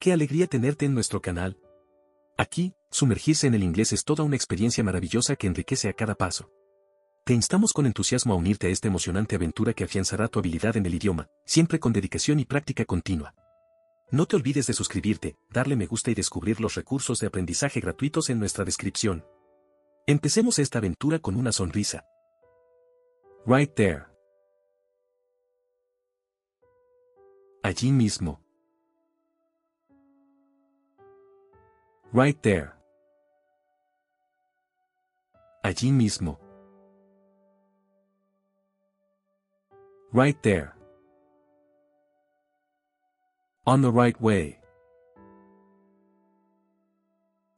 Qué alegría tenerte en nuestro canal. Aquí, sumergirse en el inglés es toda una experiencia maravillosa que enriquece a cada paso. Te instamos con entusiasmo a unirte a esta emocionante aventura que afianzará tu habilidad en el idioma, siempre con dedicación y práctica continua. No te olvides de suscribirte, darle me gusta y descubrir los recursos de aprendizaje gratuitos en nuestra descripción. Empecemos esta aventura con una sonrisa. Right there. Allí mismo. Right there. Allí mismo. Right there. On the right way.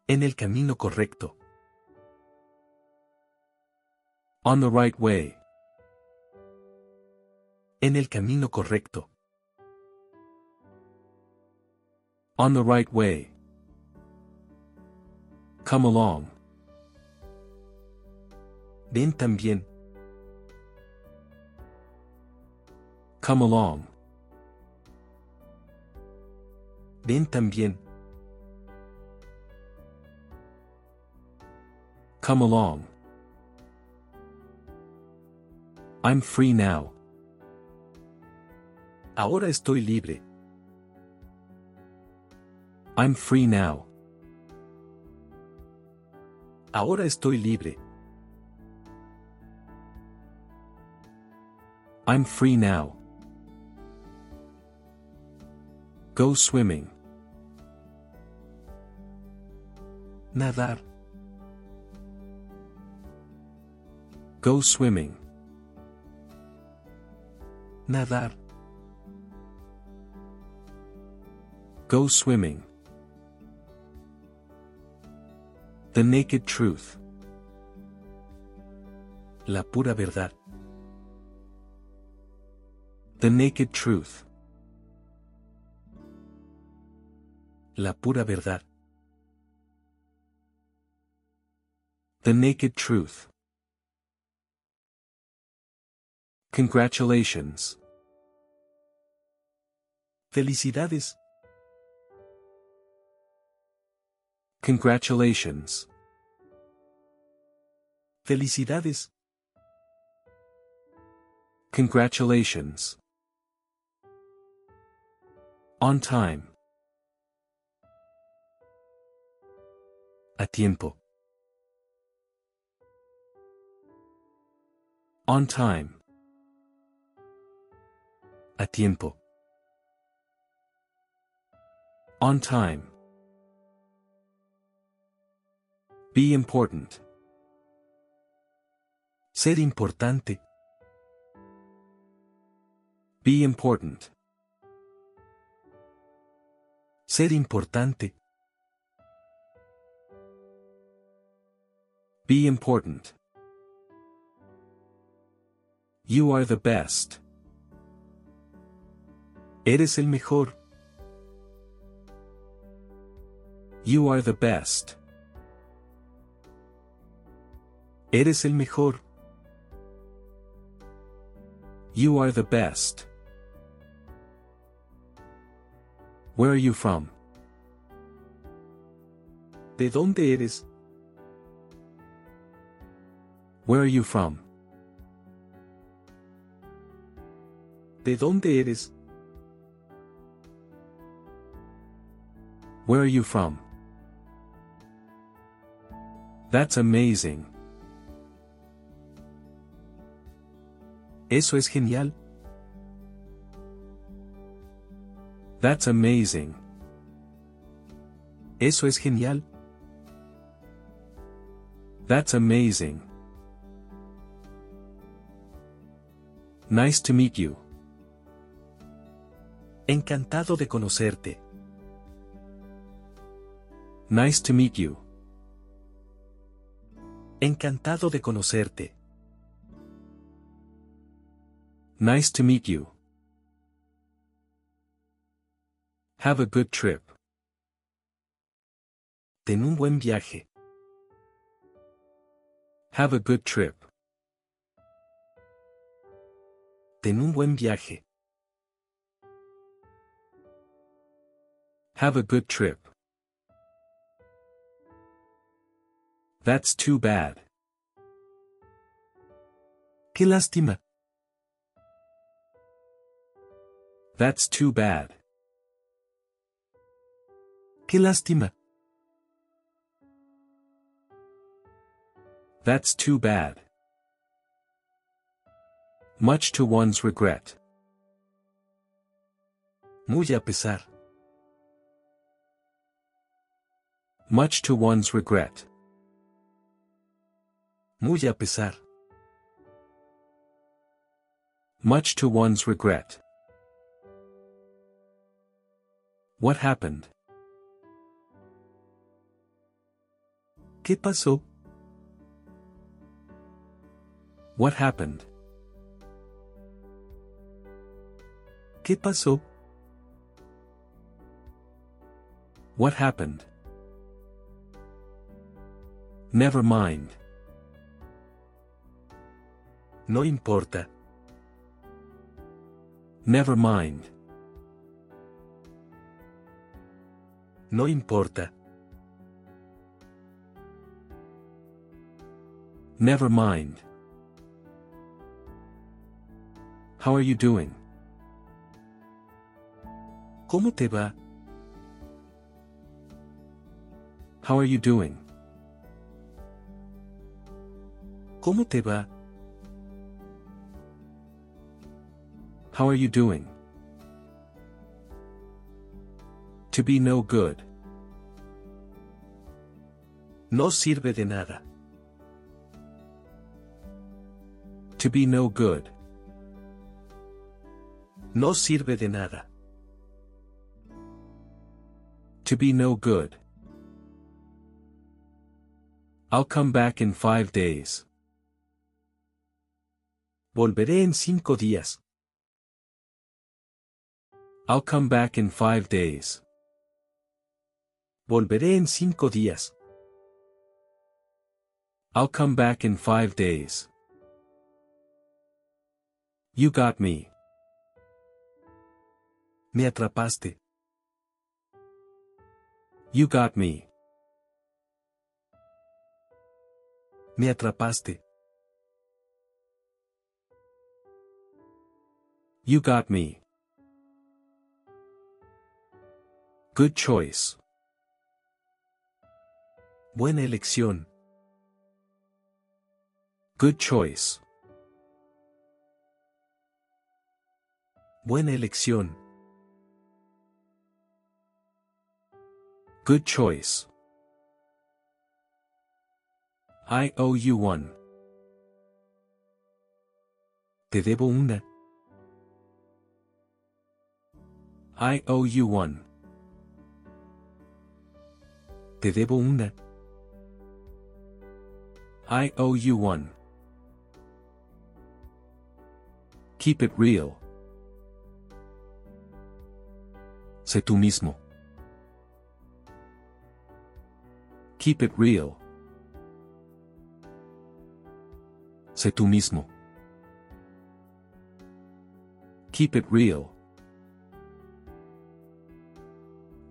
En el camino correcto. On the right way. En el camino correcto. On the right way. Come along. Ven también. Come along. Ven también. Come along. I'm free now. Ahora estoy libre. I'm free now. Ahora estoy libre. I'm free now. Go swimming. Nadar. Go swimming. Nadar. Go swimming. The naked truth. La pura verdad. The naked truth. La pura verdad. The naked truth. Congratulations. Felicidades. Congratulations. Felicidades. Congratulations. On time. A tiempo. On time. A tiempo. On time. Be important. Ser importante. Be important. Ser importante. Be important. You are the best. Eres el mejor. You are the best. Eres el mejor. You are the best. Where are you from? ¿De dónde eres? Where are you from? ¿De dónde eres? Where are you from? That's amazing. Eso es genial. That's amazing. Eso es genial. That's amazing. Nice to meet you. Encantado de conocerte. Nice to meet you. Encantado de conocerte. Nice to meet you. Have a good trip. Ten un buen viaje. Have a good trip. Ten un buen viaje. Have a good trip. That's too bad. Qué lástima. That's too bad. Qué lástima. That's too bad. Much to one's regret. Muy a pesar. Much to one's regret. Muy a pesar. Much to one's regret. What happened? ¿Qué pasó? What happened? ¿Qué pasó? What happened? Never mind. No importa. Never mind. No importa. Never mind. How are you doing? ¿Cómo te va? How are you doing? ¿Cómo te va? How are you doing? To be no good. No sirve de nada. To be no good. No sirve de nada. To be no good. I'll come back in five days. Volveré en cinco días. I'll come back in five days. Volveré en cinco días. I'll come back in five days. You got me. Me atrapaste. You got me. Me atrapaste. You got me. Good choice. Buena elección. Good choice. Buena elección. Good choice. I owe you one. Te debo una. I owe you one. Te debo una. I owe you one. Keep it real. Sé tú mismo. Keep it real. Sé tú mismo. Keep it real.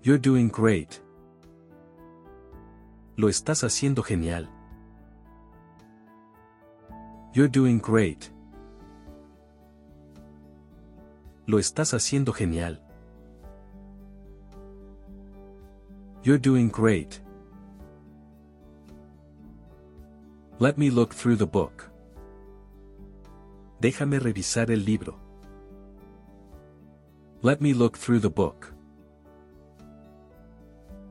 You're doing great. Lo estás haciendo genial. You're doing great. Lo estás haciendo genial. You're doing great. Let me look through the book. Déjame revisar el libro. Let me look through the book.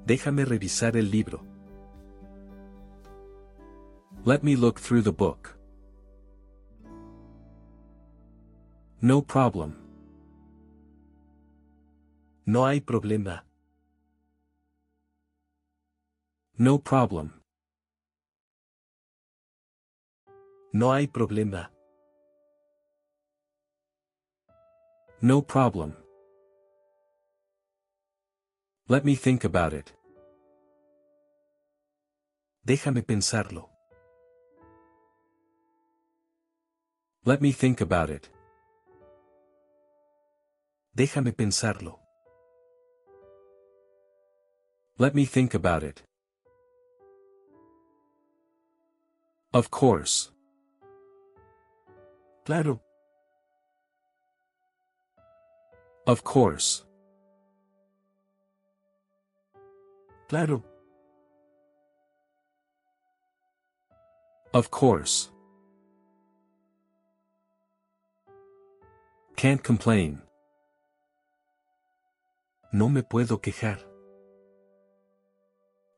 Déjame revisar el libro. Let me look through the book. No problem. No hay problema. No problem. No hay problema. No problem. Let me think about it. Déjame pensarlo. Let me think about it. Déjame pensarlo. Let me think about it. Of course. Claro. Of course. Claro. Of course. Can't complain. No me puedo quejar.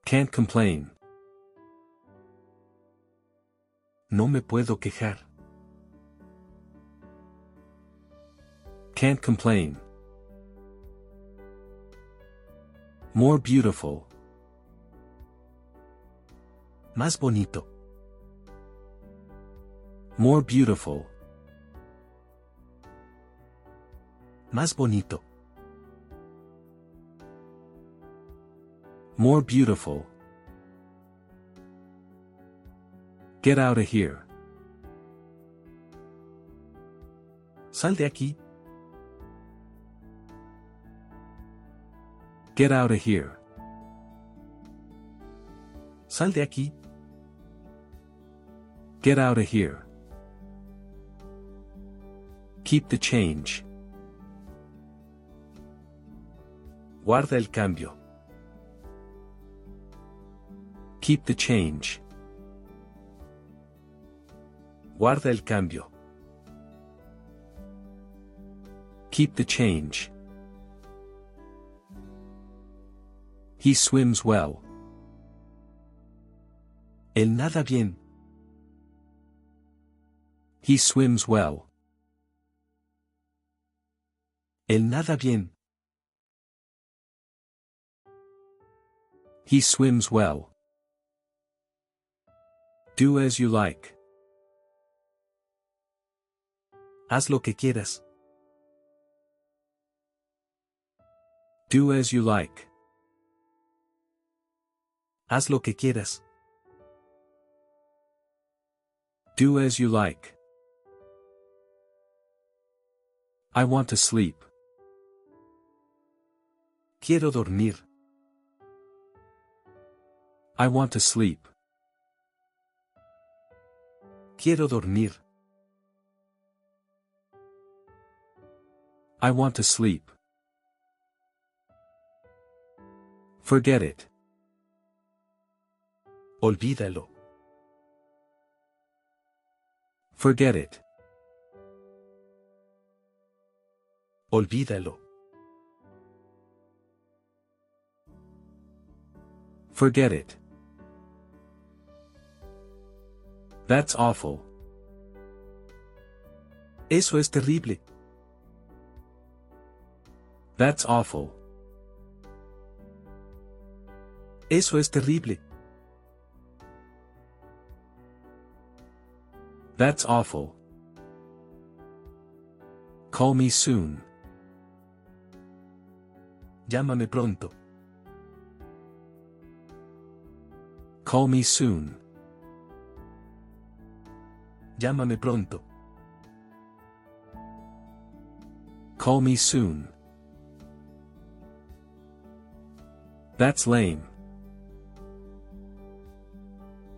Can't complain. No me puedo quejar. Can't complain. More beautiful. Más bonito. More beautiful. Más bonito. More beautiful. Get out of here. Sal de aquí. Get out of here. Sal de aquí. Get out of here. Keep the change. Guarda el cambio. Keep the change. Guarda el cambio. Keep the change. He swims well. Él nada bien. He swims well. Él nada bien. He swims well. Do as you like. Haz lo que quieras. Do as you like. Haz lo que quieras. Do as you like. I want to sleep. Quiero dormir. I want to sleep. Quiero dormir. I want to sleep. Forget it. Olvídalo. Forget it. Olvídalo. Forget it. That's awful. Eso es terrible. That's awful. Eso es terrible. That's awful. Call me soon. Llámame pronto. Call me soon. Llámame pronto. Call me soon. That's lame.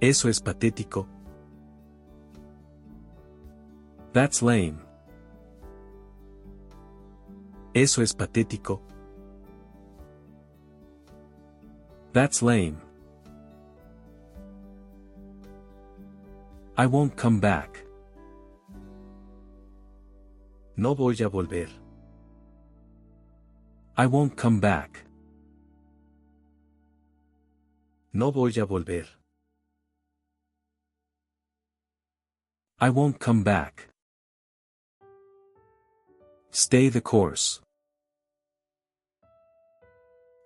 Eso es patético. That's lame. Eso es patético. That's lame. I won't come back. No voy a volver. I won't come back. No voy a volver. I won't come back. Stay the course.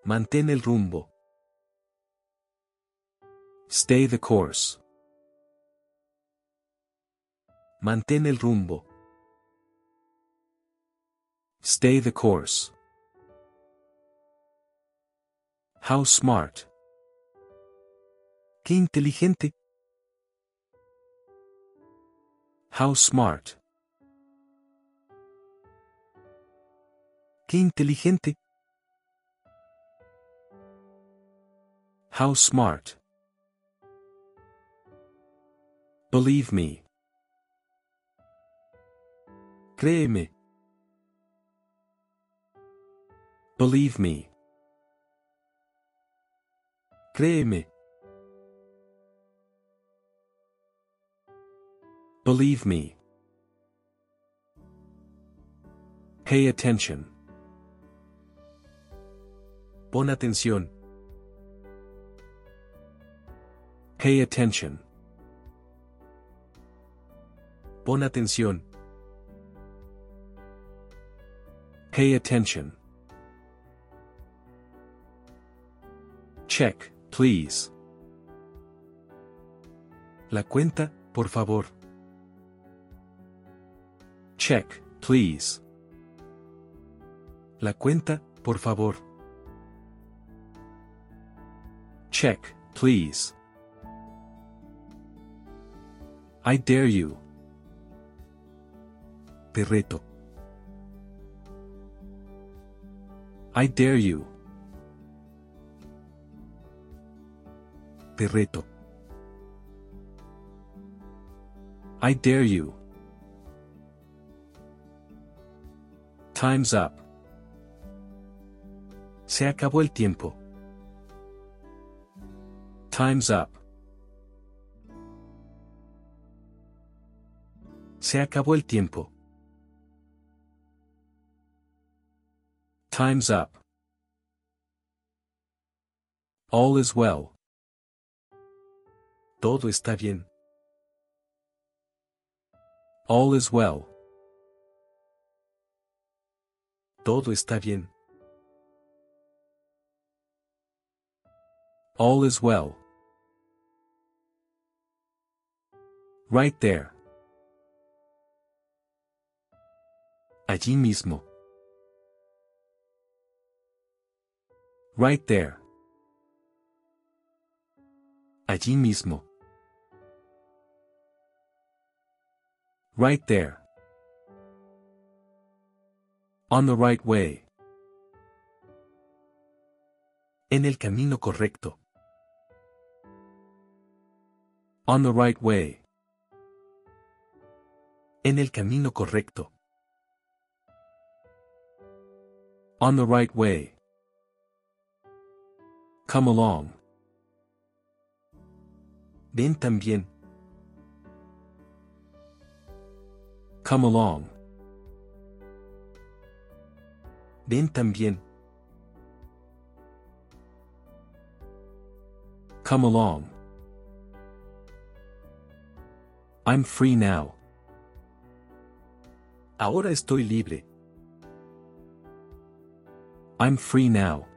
Mantén el rumbo. Stay the course. Mantén el rumbo. Stay the course. How smart. Qué inteligente. How smart. Qué inteligente. How smart. Believe me. Créeme. Believe me. Créeme. Believe me. Pay attention. Pon atención. Pay attention. Pon atención. Pay attention. Check, please. La cuenta, por favor. Check, please. La cuenta, por favor. Check, please. I dare you. Te reto. I dare you. Te reto. I dare you. Time's up. Se acabó el tiempo. Time's up. Se acabó el tiempo. Time's up. All is well. Todo está bien. All is well. Todo está bien. All is well. Right there. Allí mismo. Right there. Allí mismo. Right there. On the right way. En el camino correcto. On the right way. En el camino correcto. On the right way. Come along. Ven también. Come along. Ven también. Come along. I'm free now. Ahora estoy libre. I'm free now.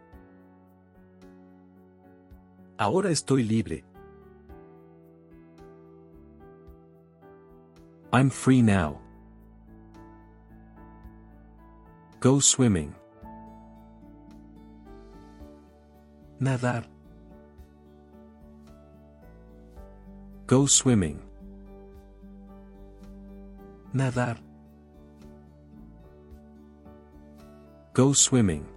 Ahora estoy libre. I'm free now. Go swimming. Nadar. Go swimming. Nadar. Go swimming.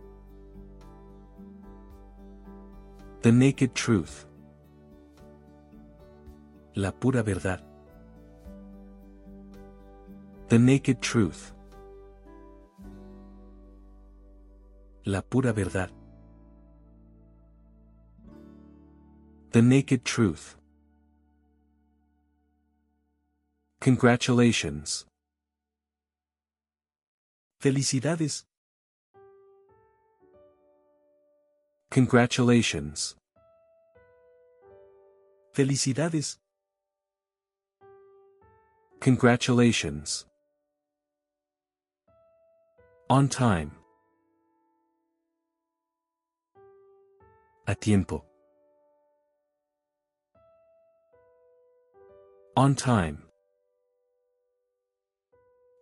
The naked truth. La pura verdad. The naked truth. La pura verdad. The naked truth. Congratulations. Felicidades. Congratulations. Felicidades. Congratulations. On time. A tiempo. On time.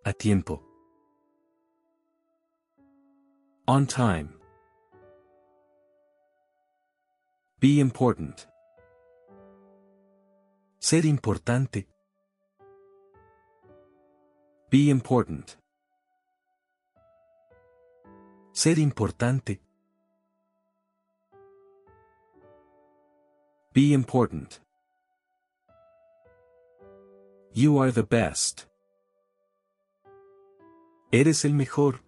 A tiempo. On time. Be important. Ser importante. Be important. Ser importante. Be important. You are the best. Eres el mejor.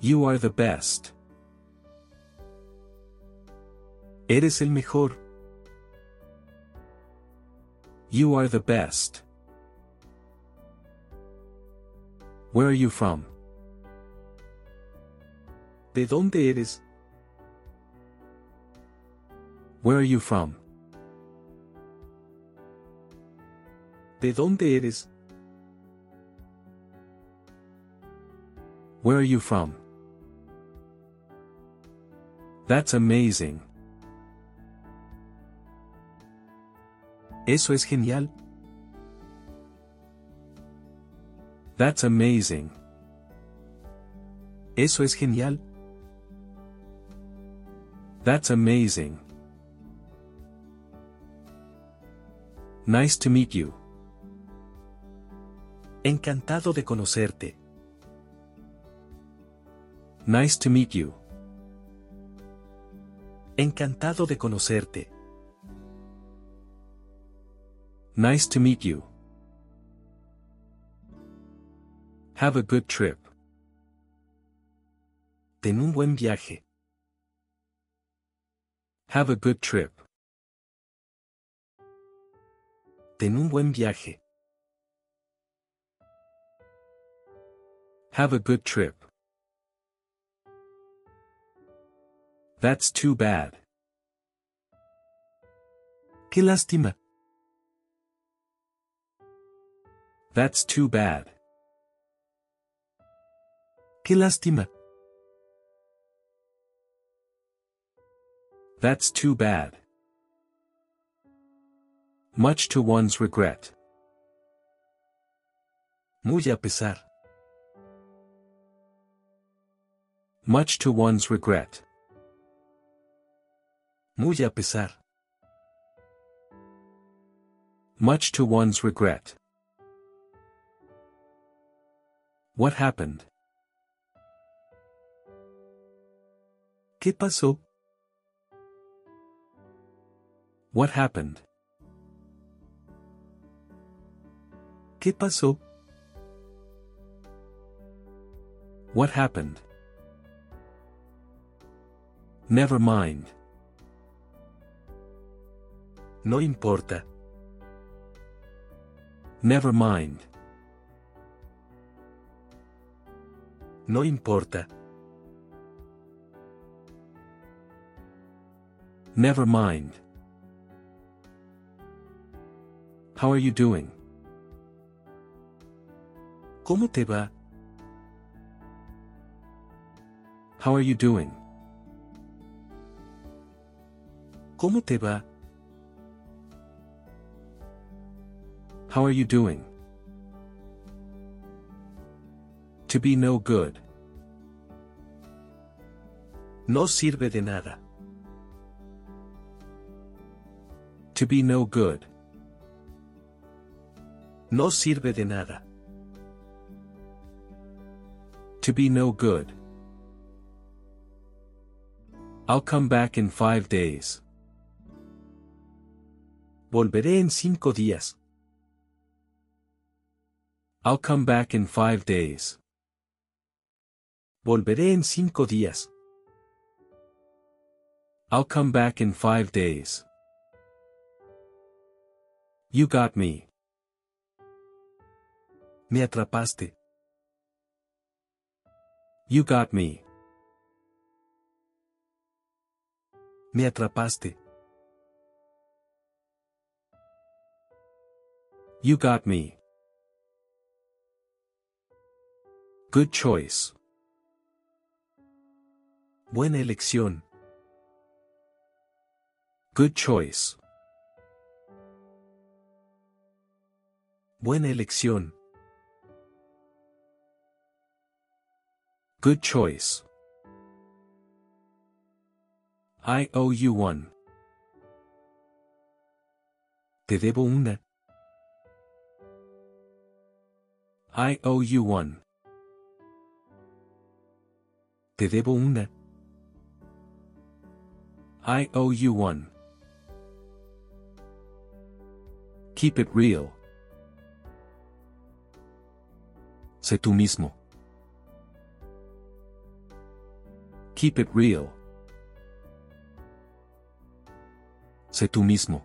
You are the best. Eres el mejor. You are the best. Where are you from? ¿De dónde eres? Where are you from? ¿De dónde eres? Where are you from? That's amazing. Eso es genial. That's amazing. Eso es genial. That's amazing. Nice to meet you. Encantado de conocerte. Nice to meet you. Encantado de conocerte. Nice to meet you. Have a good trip. Ten un buen viaje. Have a good trip. Ten un buen viaje. Have a good trip. That's too bad. Qué lástima. That's too bad. Qué lástima. That's too bad. Much to one's regret. Muy a pesar. Much to one's regret. Muy a pesar. Much to one's regret. What happened? ¿Qué pasó? What happened? ¿Qué pasó? What happened? Never mind. No importa. Never mind. No importa. Never mind. How are you doing? ¿Cómo te va? How are you doing? ¿Cómo te va? How are you doing? To be no good. No sirve de nada. To be no good. No sirve de nada. To be no good. I'll come back in five days. Volveré en cinco días. I'll come back in five days. Volveré en cinco días. I'll come back in five days. You got me. Me atrapaste. You got me. Me atrapaste. You got me. Good choice. Buena elección. Good choice. Buena elección. Good choice. I owe you one. Te debo una. I owe you one. Te debo una. I owe you one. Keep it real. Sé tú mismo. Keep it real. Sé tú mismo.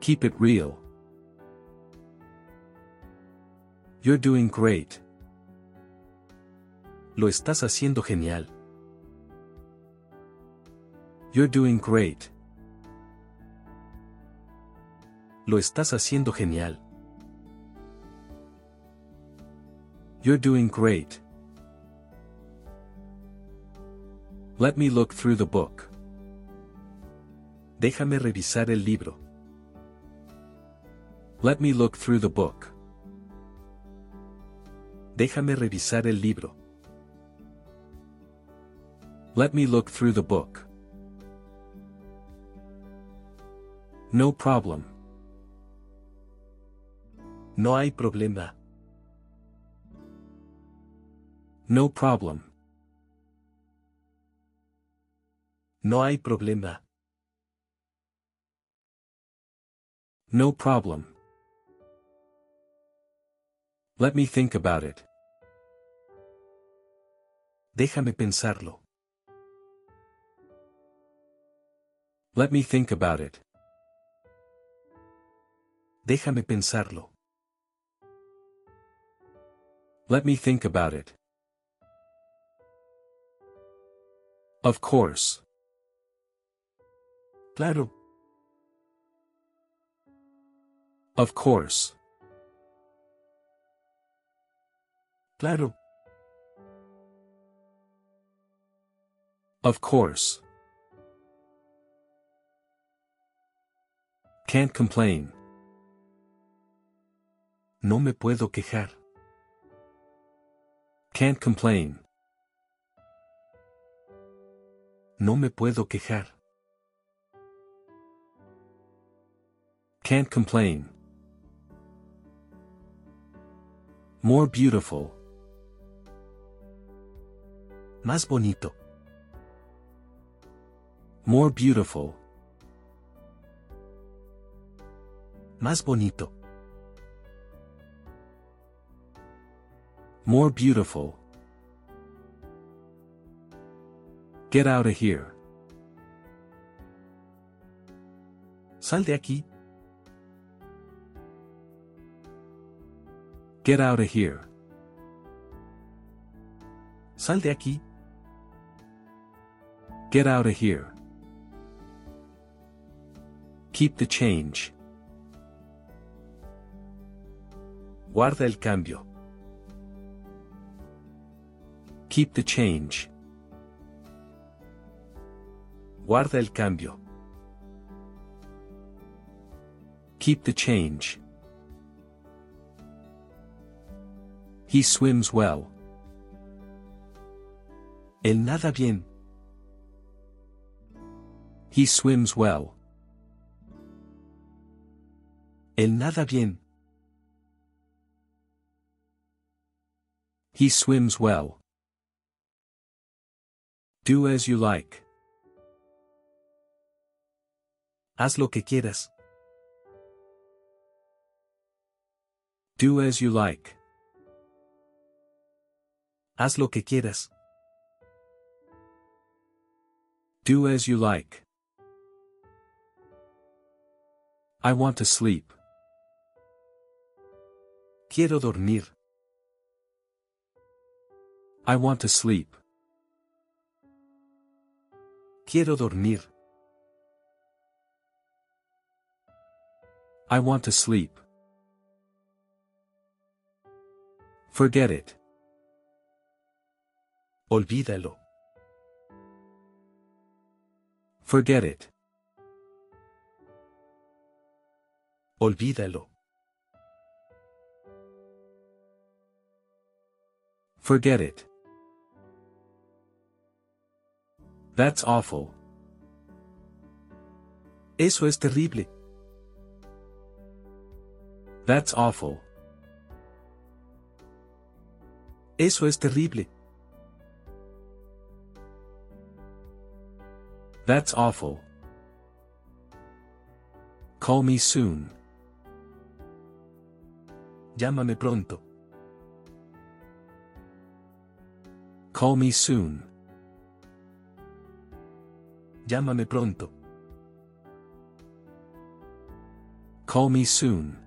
Keep it real. You're doing great. Lo estás haciendo genial. You're doing great. Lo estás haciendo genial. You're doing great. Let me look through the book. Déjame revisar el libro. Let me look through the book. Déjame revisar el libro. Let me look through the book. No problem. No hay problema. No problem. No hay problema. No problem. Let me think about it. Déjame pensarlo. Let me think about it. Déjame pensarlo. Let me think about it. Of course. Claro. Of course. Claro. Of course. Can't complain. No me puedo quejar. Can't complain. No me puedo quejar. Can't complain. More beautiful. Más bonito. More beautiful. Más bonito. More beautiful. Get out of here. Sal de aquí. Get out of here. Sal de aquí. Get out of here. Keep the change. Guarda el cambio. Keep the change. Guarda el cambio. Keep the change. He swims well. Él nada bien. He swims well. Él nada bien. He swims well. Do as you like. Haz lo que quieras. Do as you like. Haz lo que quieras. Do as you like. I want to sleep. Quiero dormir. I want to sleep. Quiero dormir. I want to sleep. Forget it. Olvídalo. Forget it. Olvídalo. Forget it. That's awful. Eso es terrible. That's awful. Eso es terrible. That's awful. Call me soon. Llámame pronto. Call me soon. Llámame pronto. Call me soon.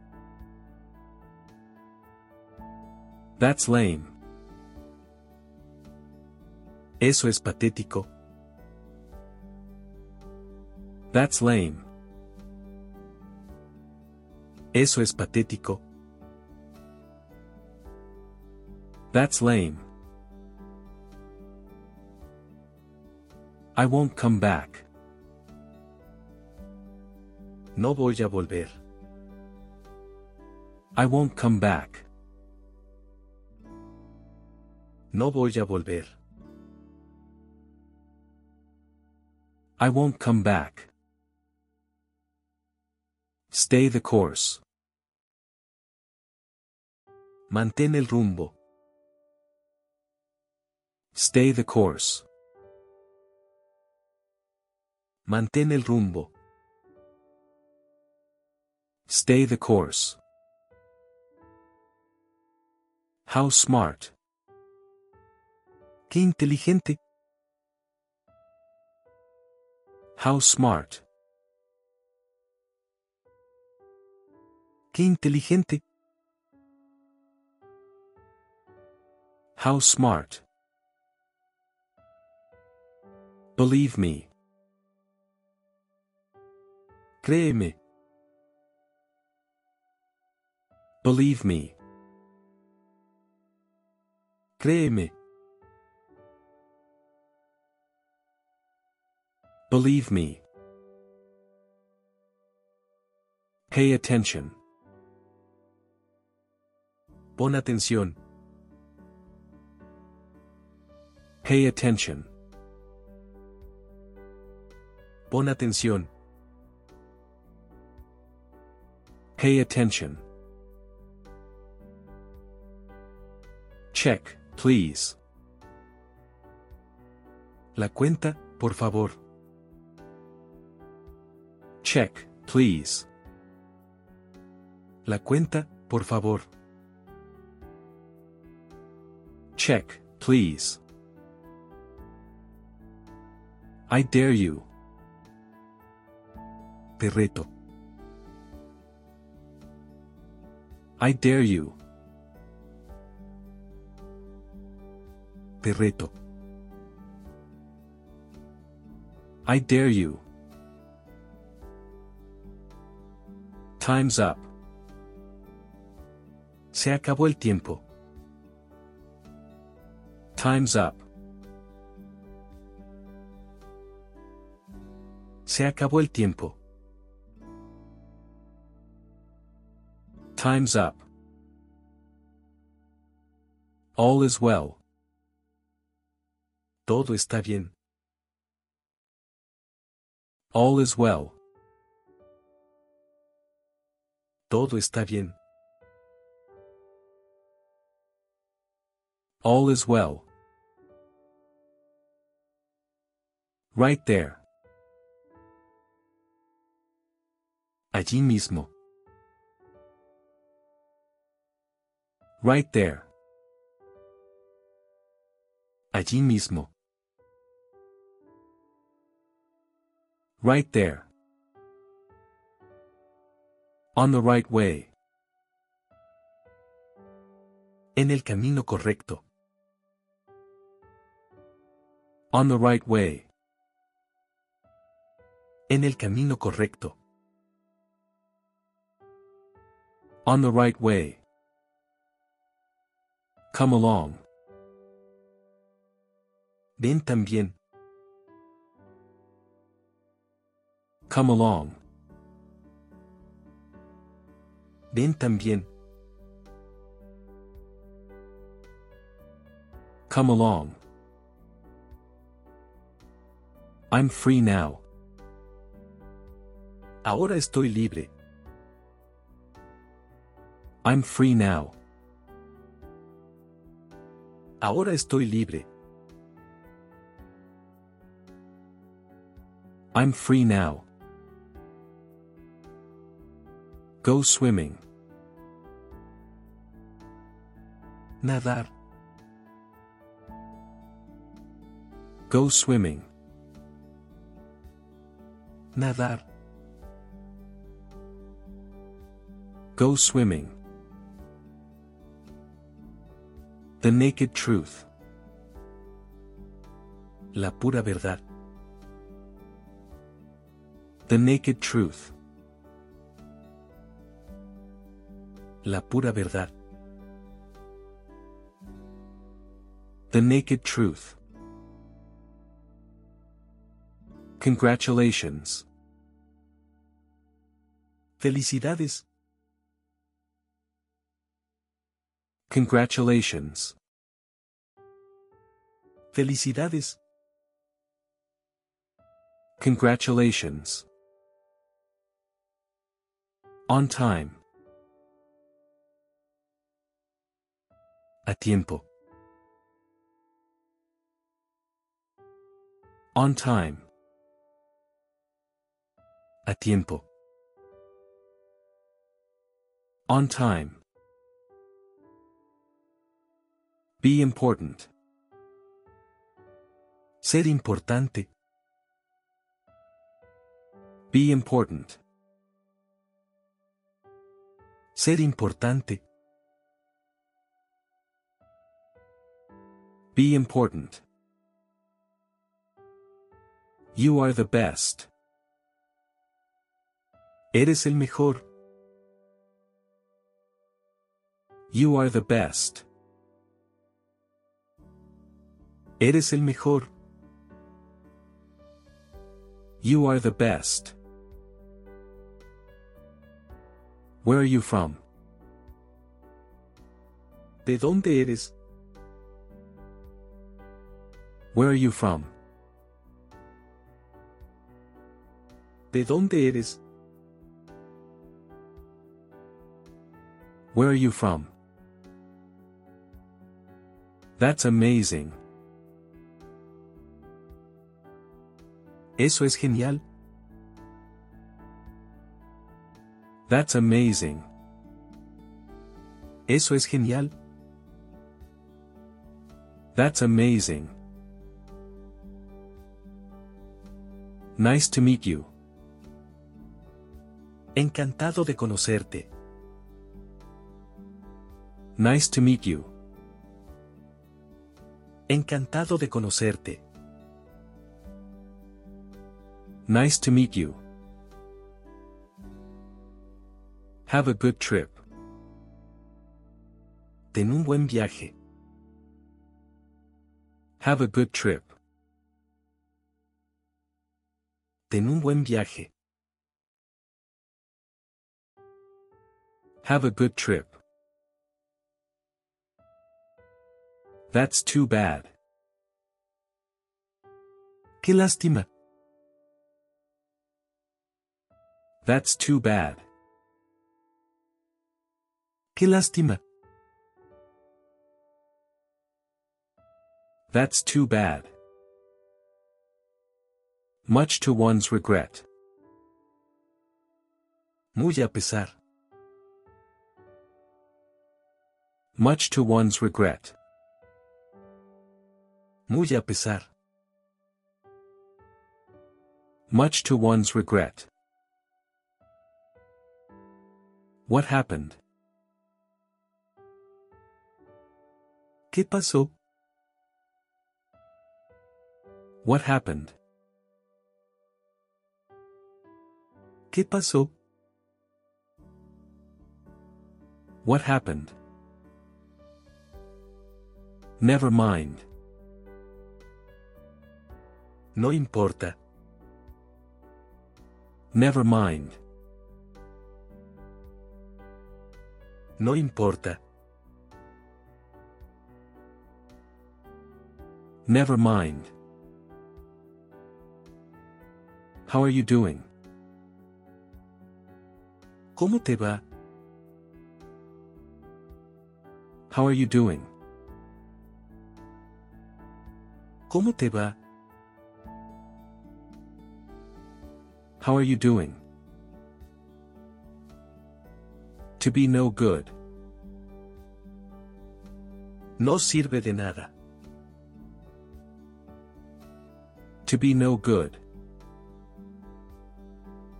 That's lame. Eso es patético. That's lame. Eso es patético. That's lame. I won't come back. No voy a volver. I won't come back. No voy a volver. I won't come back. Stay the course. Mantén el rumbo. Stay the course. Mantén el rumbo. Stay the course. How smart. Qué inteligente. How smart. Qué inteligente. How smart. Believe me. Créeme. Believe me. Créeme. Believe me. Pay attention. Pon atención. Pay attention. Pon atención. Pay attention. Check, please. La cuenta, por favor. Check, please. La cuenta, por favor. Check, please. I dare you. Te reto. I dare you. I dare you. Time's up. Se acabó el tiempo. Time's up. Se acabó el tiempo. Time's up. All is well. Todo está bien. All is well. Todo está bien. All is well. Right there. Allí mismo. Right there. Allí mismo. Right there. On the right way. En el camino correcto. On the right way. En el camino correcto. On the right way. Come along. Ven también. Come along. Ven también. Come along. I'm free now. Ahora estoy libre. I'm free now. Ahora estoy libre. I'm free now. Go swimming. Nadar. Go swimming. Nadar. Go swimming. The naked truth. La pura verdad. The naked truth. La pura verdad. The naked truth. Congratulations. Felicidades. Congratulations. Felicidades. Congratulations. On time. A tiempo. On time. A tiempo. On time. Be important. Ser importante. Be important. Ser importante. Be important. You are the best. Eres el mejor. You are the best. Eres el mejor. You are the best. Where are you from? ¿De dónde eres? Where are you from? ¿De dónde eres? Where are you from? That's amazing. Eso es genial. That's amazing. Eso es genial. That's amazing. Nice to meet you. Encantado de conocerte. Nice to meet you. Encantado de conocerte. Nice to meet you. Have a good trip. Ten un buen viaje. Have a good trip. Ten un buen viaje. Have a good trip. That's too bad. Qué lástima. That's too bad. Qué lástima. That's too bad. Much to one's regret. Muy a pesar. Much to one's regret. Muy a pesar. Much to one's regret. What happened? ¿Qué pasó? What happened? ¿Qué pasó? What happened? Never mind. No importa. Never mind. No importa. Never mind. How are you doing? ¿Cómo te va? How are you doing? ¿Cómo te va? How are you doing? To be no good. No sirve de nada. To be no good.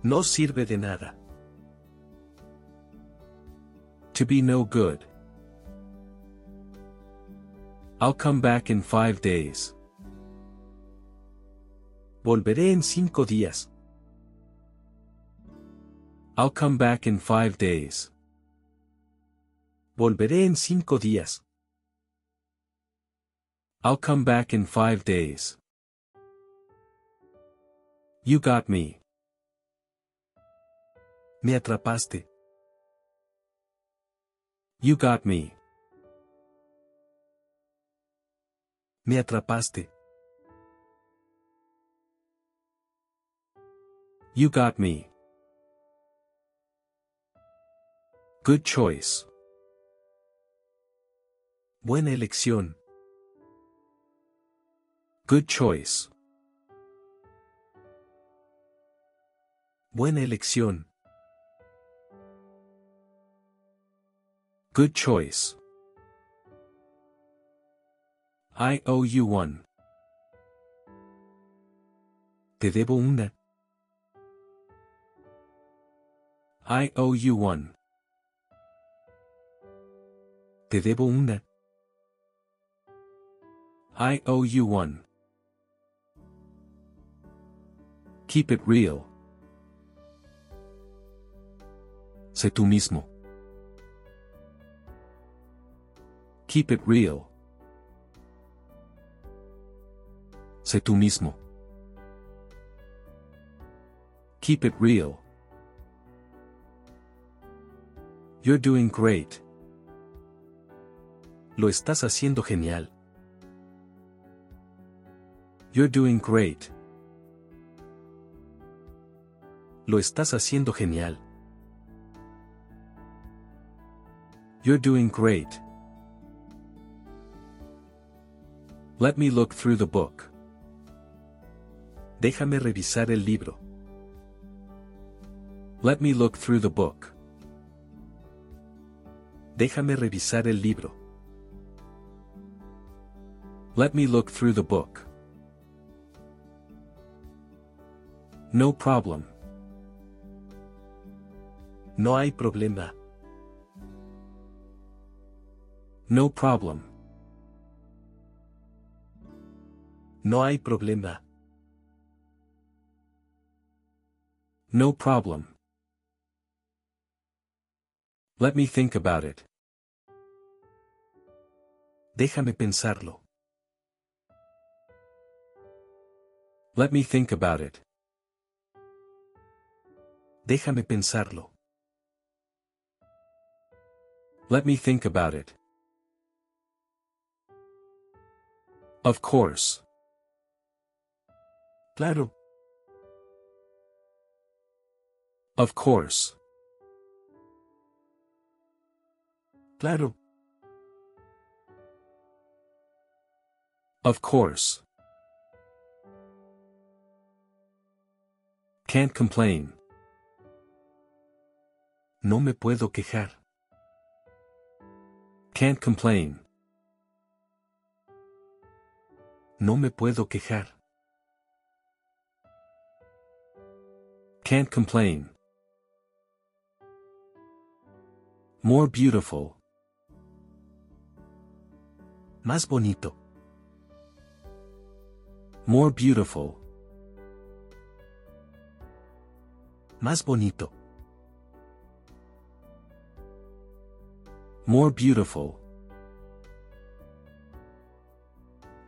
No sirve de nada. To be no good. I'll come back in five days. Volveré en cinco días. I'll come back in five days. Volveré en cinco días. I'll come back in five days. You got me. Me atrapaste. You got me. Me atrapaste. You got me. Good choice. Buena elección. Good choice. Buena elección. Good choice. I owe you one. Te debo una. I owe you one. Te debo una. I owe you one. Keep it real. Sé tú mismo. Keep it real. Sé tú mismo. Keep it real. You're doing great. Lo estás haciendo genial. You're doing great. Lo estás haciendo genial. You're doing great. Let me look through the book. Déjame revisar el libro. Let me look through the book. Déjame revisar el libro. Let me look through the book. No problem. No hay problema. No problem. No hay problema. No problem. Let me think about it. Déjame pensarlo. Let me think about it. Déjame pensarlo. Let me think about it. Of course. Claro. Of course. Claro. Of course. Can't complain. No me puedo quejar. Can't complain. No me puedo quejar. Can't complain. More beautiful. Más bonito. More beautiful. Más bonito. More beautiful.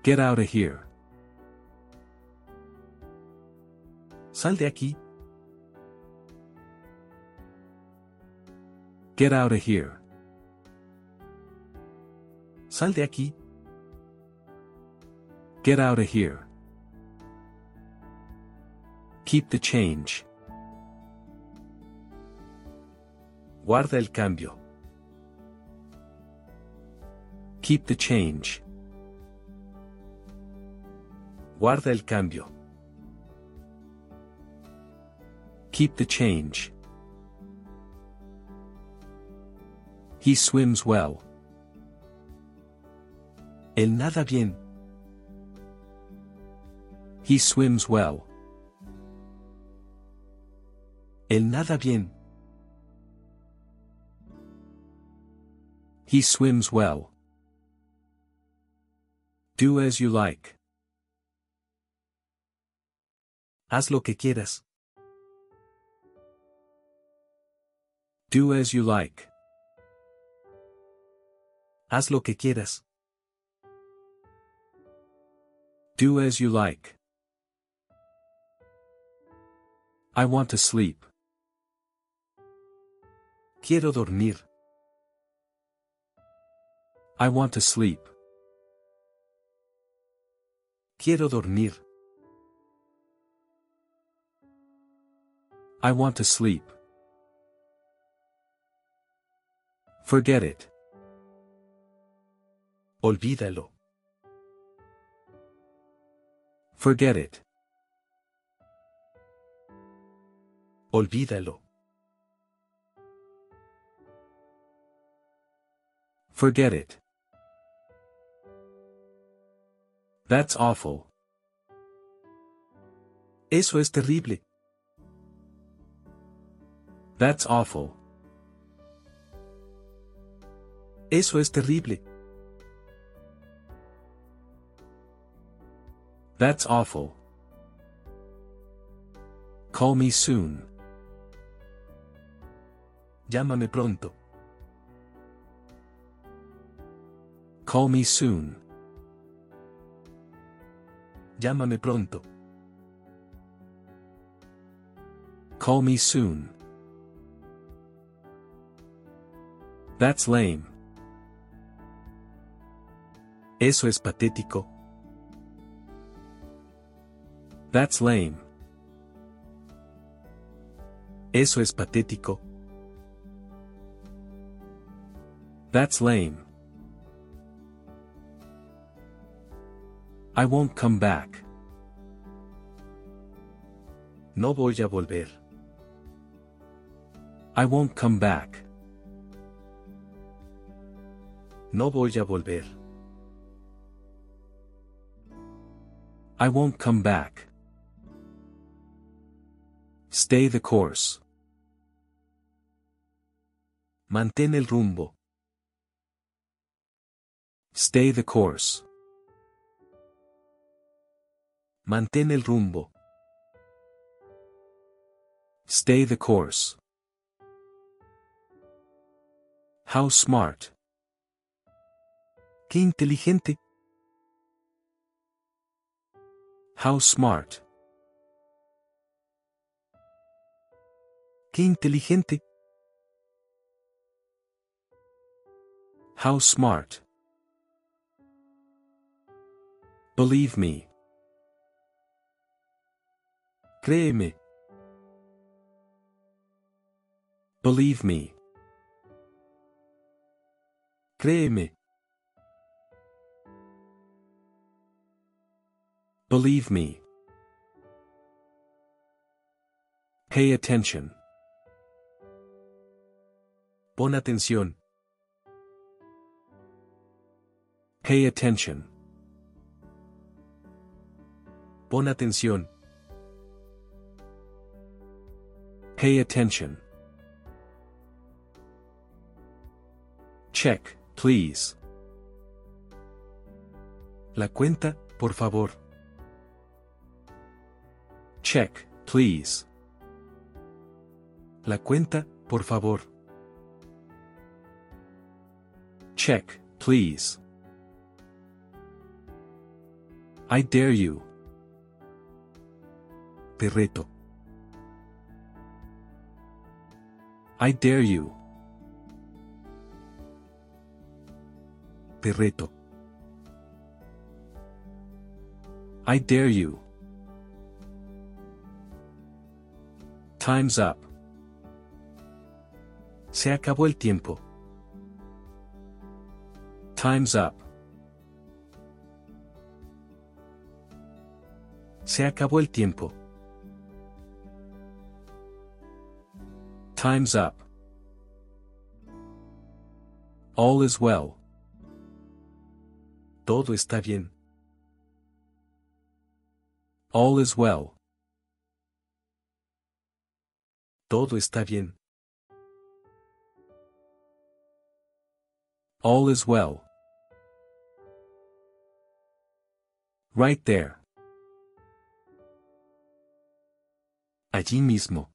Get out of here. Sal de aquí. Get out of here. Sal de aquí. Get out of here. Keep the change. Guarda el cambio. Keep the change. Guarda el cambio. Keep the change. He swims well. Él nada bien. He swims well. Él nada bien. He swims well. Do as you like. Haz lo que quieras. Do as you like. Haz lo que quieras. Do as you like. I want to sleep. Quiero dormir. I want to sleep. Quiero dormir. I want to sleep. Forget it. Olvídalo. Forget it. Olvídalo. Forget it. That's awful. Eso es terrible. That's awful. Eso es terrible. That's awful. Call me soon. Llámame pronto. Call me soon. Llámame pronto. Call me soon. That's lame. Eso es patético. That's lame. Eso es patético. That's lame. I won't come back. No voy a volver. I won't come back. No voy a volver. I won't come back. Stay the course. Mantén el rumbo. Stay the course. Mantén el rumbo. Stay the course. How smart. Qué inteligente. How smart. Qué inteligente. How smart. Believe me. Créeme. Believe me. Créeme. Believe me. Pay attention. Pon atención. Pay attention. Pon atención. Pay attention. Check, please. La cuenta, por favor. Check, please. La cuenta, por favor. Check, please. I dare you. Te reto. I dare you. Te. I dare you. Time's up. Se acabó el tiempo. Time's up. Se acabó el tiempo. Time's up. All is well. Todo está bien. All is well. Todo está bien. All is well. Right there. Allí mismo.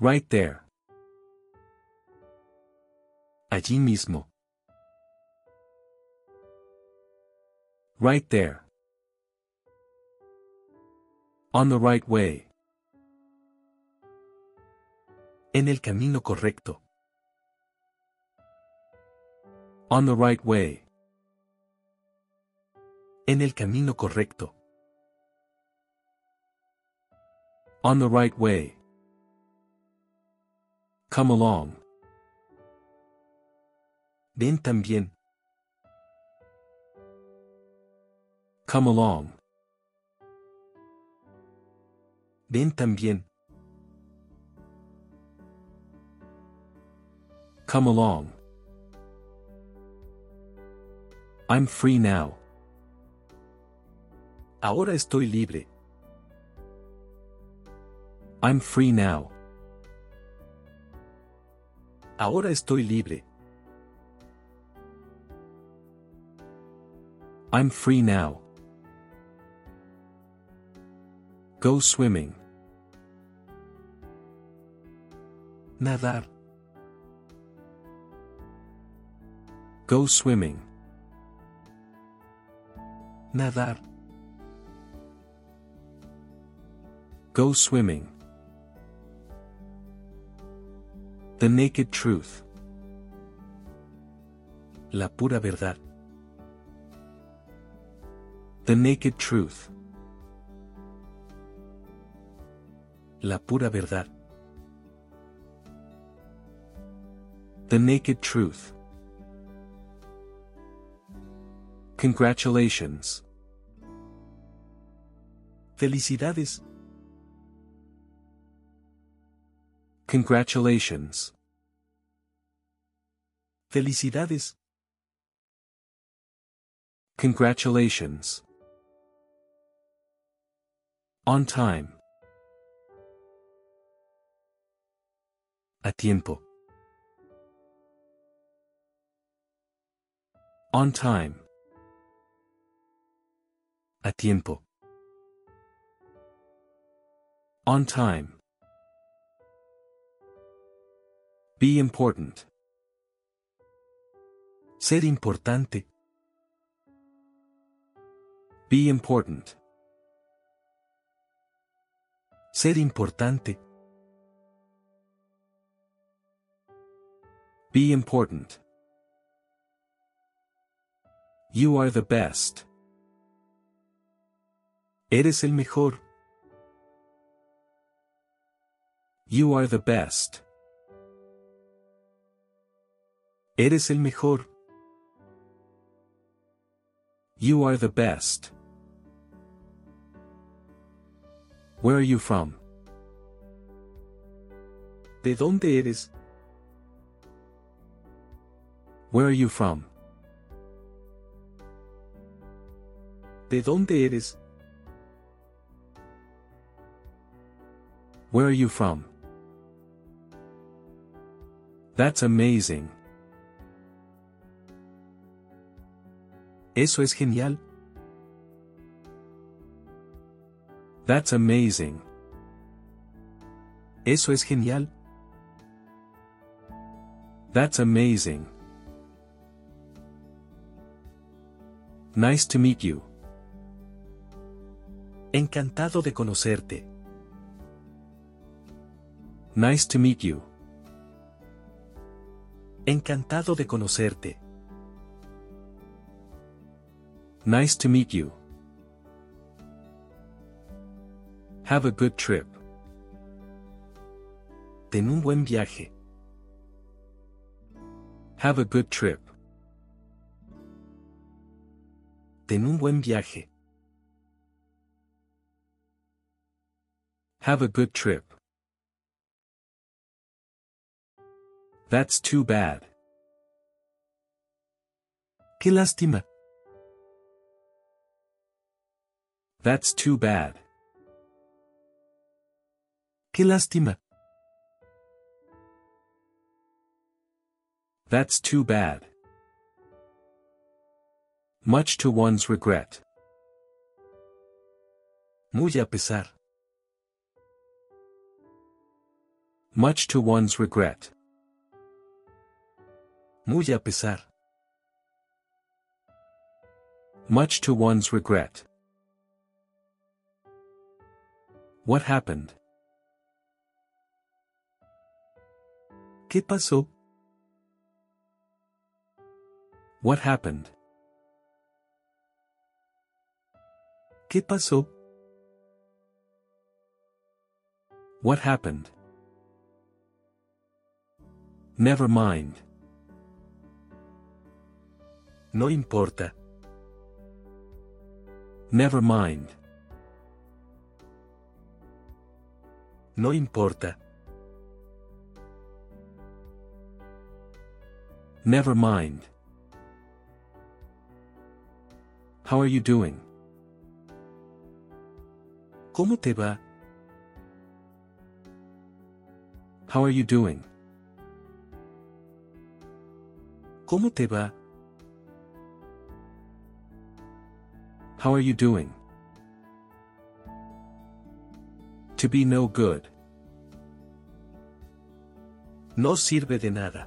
Right there. Allí mismo. Right there. On the right way. En el camino correcto. On the right way. En el camino correcto. On the right way. Come along. Ven también. Come along. Ven también. Come along. I'm free now. Ahora estoy libre. I'm free now. Ahora estoy libre. I'm free now. Go swimming. Nadar. Go swimming. Nadar. Go swimming. The naked truth. La pura verdad. The naked truth. La pura verdad. The naked truth. Congratulations. Felicidades. Congratulations. Felicidades. Congratulations. On time. A tiempo. On time. A tiempo. On time. Be important. Ser importante. Be important. Ser importante. Be important. You are the best. Eres el mejor. You are the best. Eres el mejor. You are the best. Where are you from? ¿De dónde eres? Where are you from? ¿De dónde eres? Where are you from? That's amazing. Eso es genial. That's amazing. Eso es genial. That's amazing. Nice to meet you. Encantado de conocerte. Nice to meet you. Encantado de conocerte. Nice to meet you. Have a good trip. Ten un buen viaje. Have a good trip. Ten un buen viaje. Have a good trip. That's too bad. Qué lástima. That's too bad. Qué lástima. That's too bad. Much to one's regret. Muy a pesar. Much to one's regret. Muy a pesar. Much to one's regret. What happened? ¿Qué pasó? What happened? ¿Qué pasó? What happened? Never mind. No importa. Never mind. No importa. Never mind. How are you doing? ¿Cómo te va? How are you doing? ¿Cómo te va? How are you doing? To be no good. No sirve de nada.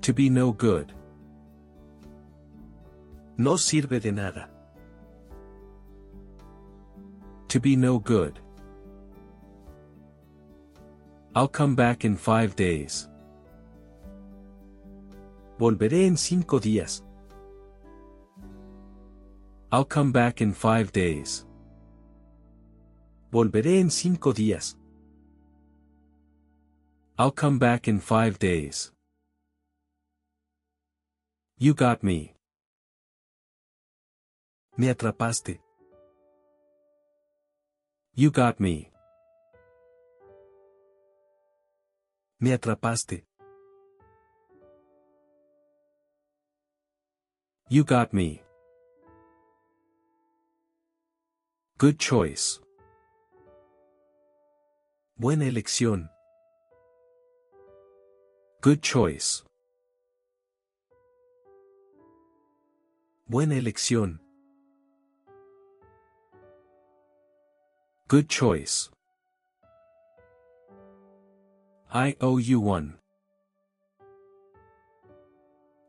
To be no good. No sirve de nada. To be no good. I'll come back in five days. Volveré en cinco días. I'll come back in five days. Volveré en cinco días. I'll come back in five days. You got me. Me atrapaste. You got me. Me atrapaste. You got me. Good choice. Buena elección. Good choice. Buena elección. Good choice. I owe you one.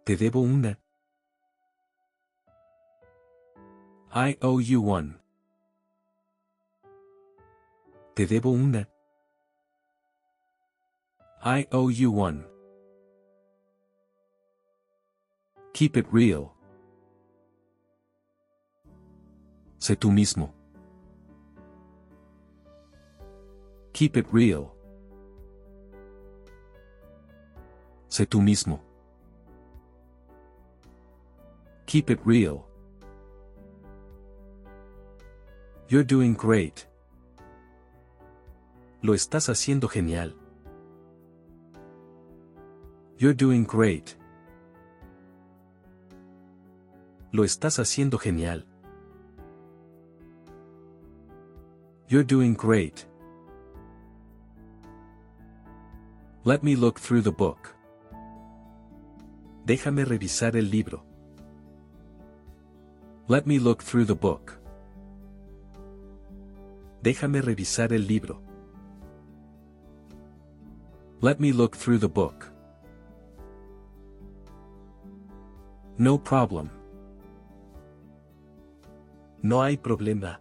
Te debo una. I owe you one. Te debo una. I owe you one. Keep it real. Sé tú mismo. Keep it real. Sé tú mismo. Keep it real. You're doing great. Lo estás haciendo genial. You're doing great. Lo estás haciendo genial. You're doing great. Let me look through the book. Déjame revisar el libro. Let me look through the book. Déjame revisar el libro. Let me look through the book. No problem. No hay problema.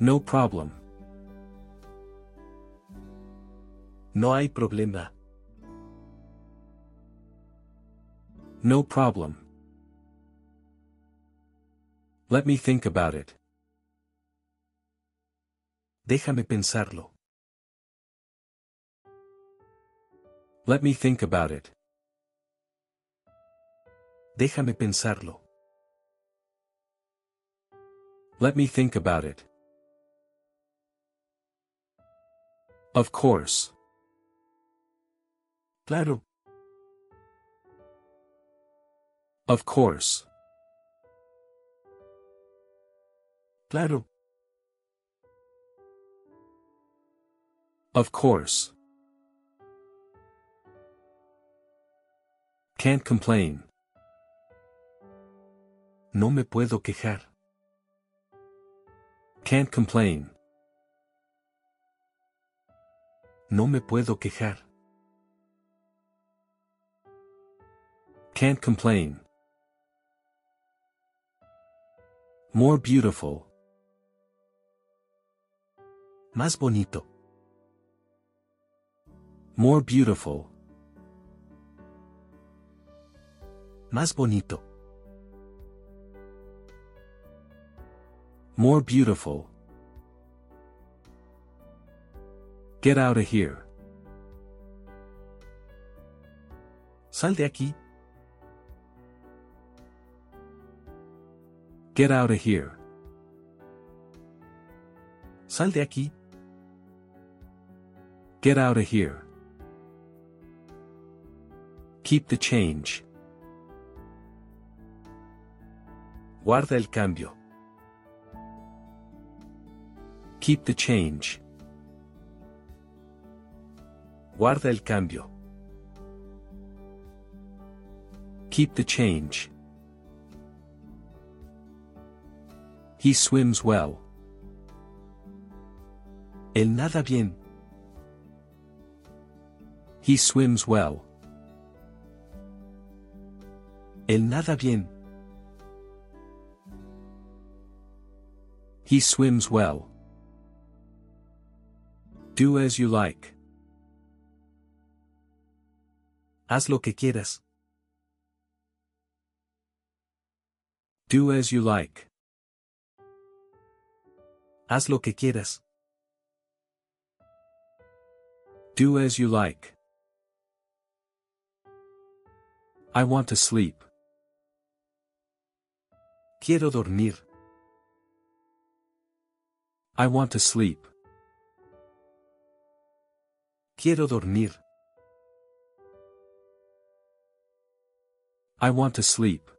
No problem. No hay problema. No problem. Let me think about it. Déjame pensarlo. Let me think about it. Déjame pensarlo. Let me think about it. Of course. Claro. Of course. Claro. Of course. Can't complain. No me puedo quejar. Can't complain. No me puedo quejar. Can't complain. More beautiful. Más bonito. More beautiful. Más bonito. More beautiful. Get out of here. Sal de aquí. Get out of here. Sal de aquí. Get out of here. Keep the change. Guarda el cambio. Keep the change. Guarda el cambio. Keep the change. He swims well. Él nada bien. He swims well. Él nada bien. He swims well. Do as you like. Haz lo que quieras. Do as you like. Haz lo que quieras. Do as you like. I want to sleep. Quiero dormir. I want to sleep. Quiero dormir. I want to sleep.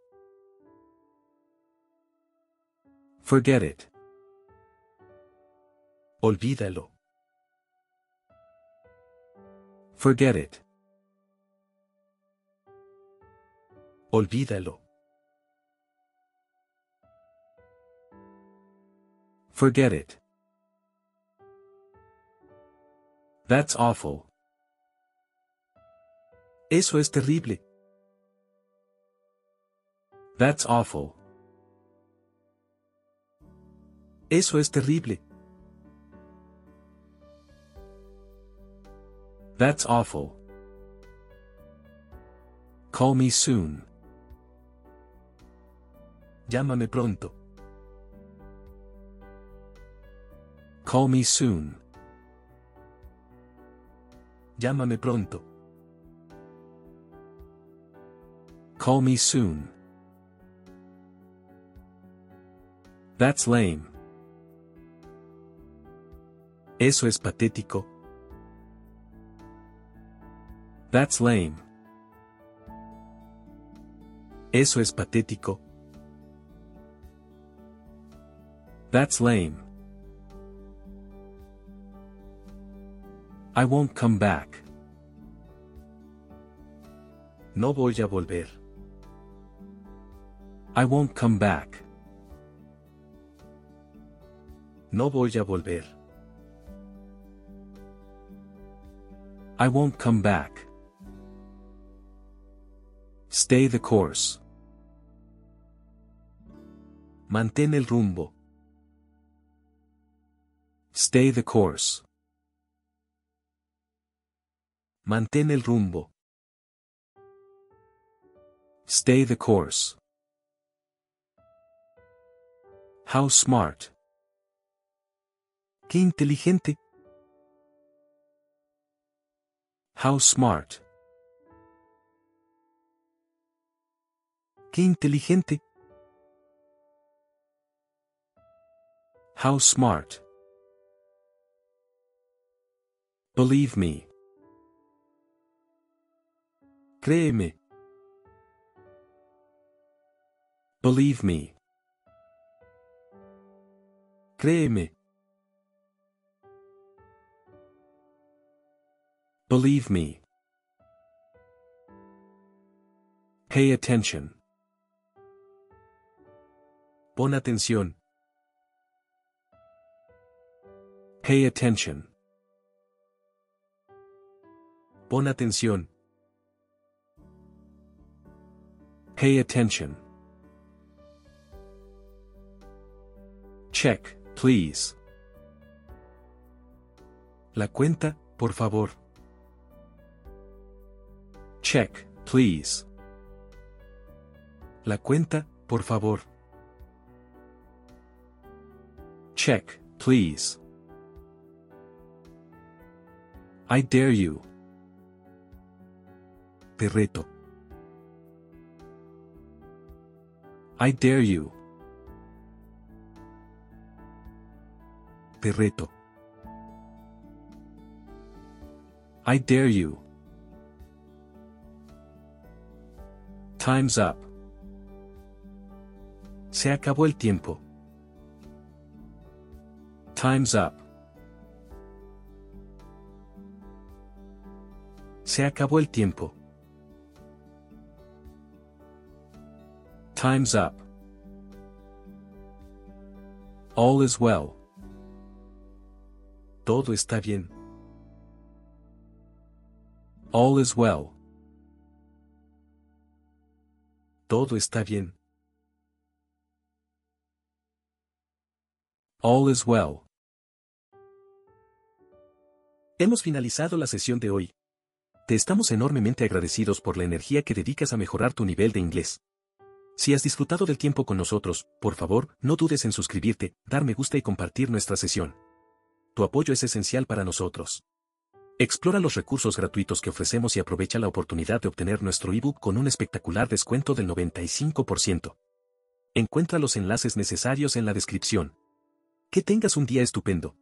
Forget it. Olvídalo. Forget it. Olvídalo. Forget it. That's awful. Eso es terrible. That's awful. Eso es terrible. That's awful. Call me soon. Llámame pronto. Call me soon. Llámame pronto. Call me soon. That's lame. Eso es patético. That's lame. Eso es patético. That's lame. I won't come back. No voy a volver. I won't come back. No voy a volver. I won't come back. Stay the course. Mantén el rumbo. Stay the course. Mantén el rumbo. Stay the course. How smart. Qué inteligente. How smart. Qué inteligente. How smart. Believe me. Créeme. Believe me. Créeme. Believe me. Pay attention. Pon atención. Pay attention. Pon atención. Pay attention. Check, please. La cuenta, por favor. Check, please. La cuenta, por favor. Check, please. I dare you. Te reto. I dare you. Te reto. I dare you. Time's up. Se acabó el tiempo. Time's up. Se acabó el tiempo. Time's up. All is well. Todo está bien. All is well. Todo está bien. All is well. Hemos finalizado la sesión de hoy. Te estamos enormemente agradecidos por la energía que dedicas a mejorar tu nivel de inglés. Si has disfrutado del tiempo con nosotros, por favor, no dudes en suscribirte, dar me gusta y compartir nuestra sesión. Tu apoyo es esencial para nosotros. Explora los recursos gratuitos que ofrecemos y aprovecha la oportunidad de obtener nuestro ebook con un espectacular descuento del 95%. Encuentra los enlaces necesarios en la descripción. Que tengas un día estupendo.